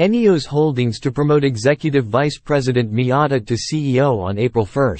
ENEOS Holdings to promote Executive Vice President Miata to CEO on April 1.